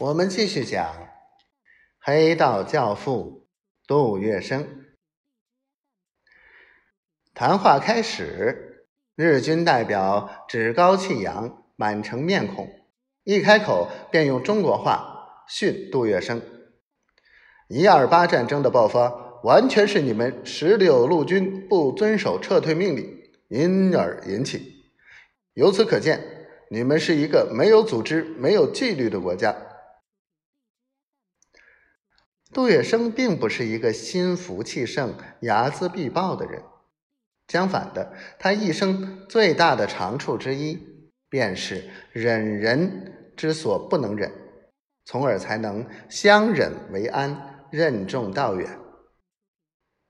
我们继续讲黑道教父杜月笙。谈话开始，日军代表趾高气扬，满城面孔，一开口便用中国话训杜月笙：“一二八战争的爆发，完全是你们十六路军不遵守撤退命令，因而引起。由此可见，你们是一个没有组织、没有纪律的国家。”杜月笙并不是一个心浮气盛、睚眦必报的人，相反的，他一生最大的长处之一，便是忍人之所不能忍，从而才能相忍为安、任重道远。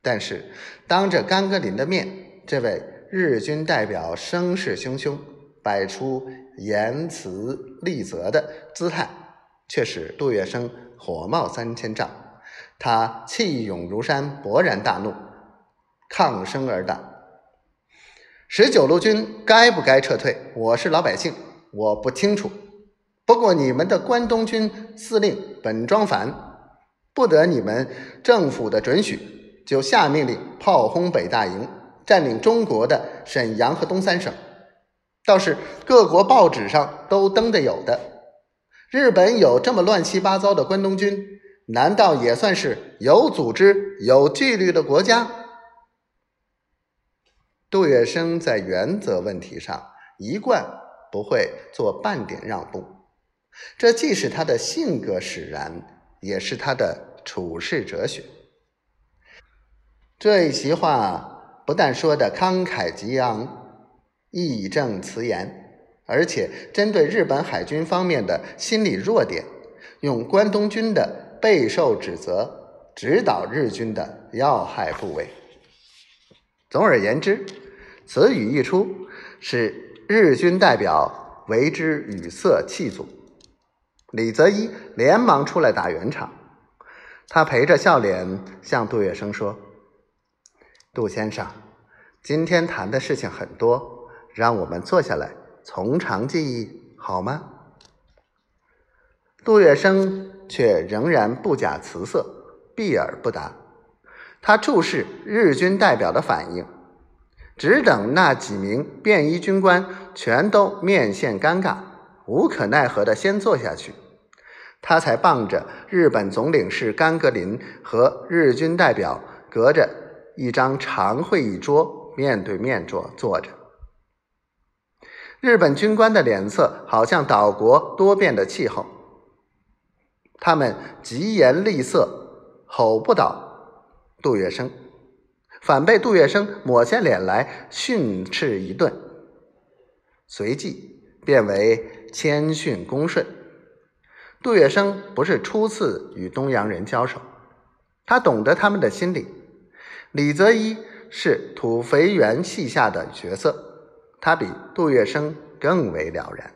但是，当着甘格林的面，这位日军代表声势汹汹，摆出言辞厉责的姿态，却使杜月笙火冒三千丈。他气涌如山，勃然大怒，抗声而打。十九路军该不该撤退？我是老百姓，我不清楚。不过你们的关东军司令本庄繁，不得你们政府的准许，就下命令炮轰北大营，占领中国的沈阳和东三省，倒是各国报纸上都登的有的。日本有这么乱七八糟的关东军。难道也算是有组织、有纪律的国家？杜月笙在原则问题上一贯不会做半点让步，这既是他的性格使然，也是他的处世哲学。这一席话不但说的慷慨激昂、义正辞严，而且针对日本海军方面的心理弱点，用关东军的。备受指责，指导日军的要害部位。总而言之，此语一出，使日军代表为之语塞气阻。李泽一连忙出来打圆场，他陪着笑脸向杜月笙说：“杜先生，今天谈的事情很多，让我们坐下来从长计议，好吗？”杜月笙。却仍然不假辞色，避而不答。他注视日军代表的反应，只等那几名便衣军官全都面现尴尬、无可奈何的先坐下去，他才傍着日本总领事甘格林和日军代表隔着一张长会议桌面对面坐坐着。日本军官的脸色好像岛国多变的气候。他们疾言厉色，吼不倒杜月笙，反被杜月笙抹下脸来训斥一顿，随即变为谦逊恭顺。杜月笙不是初次与东洋人交手，他懂得他们的心理。李泽一是土肥圆系下的角色，他比杜月笙更为了然。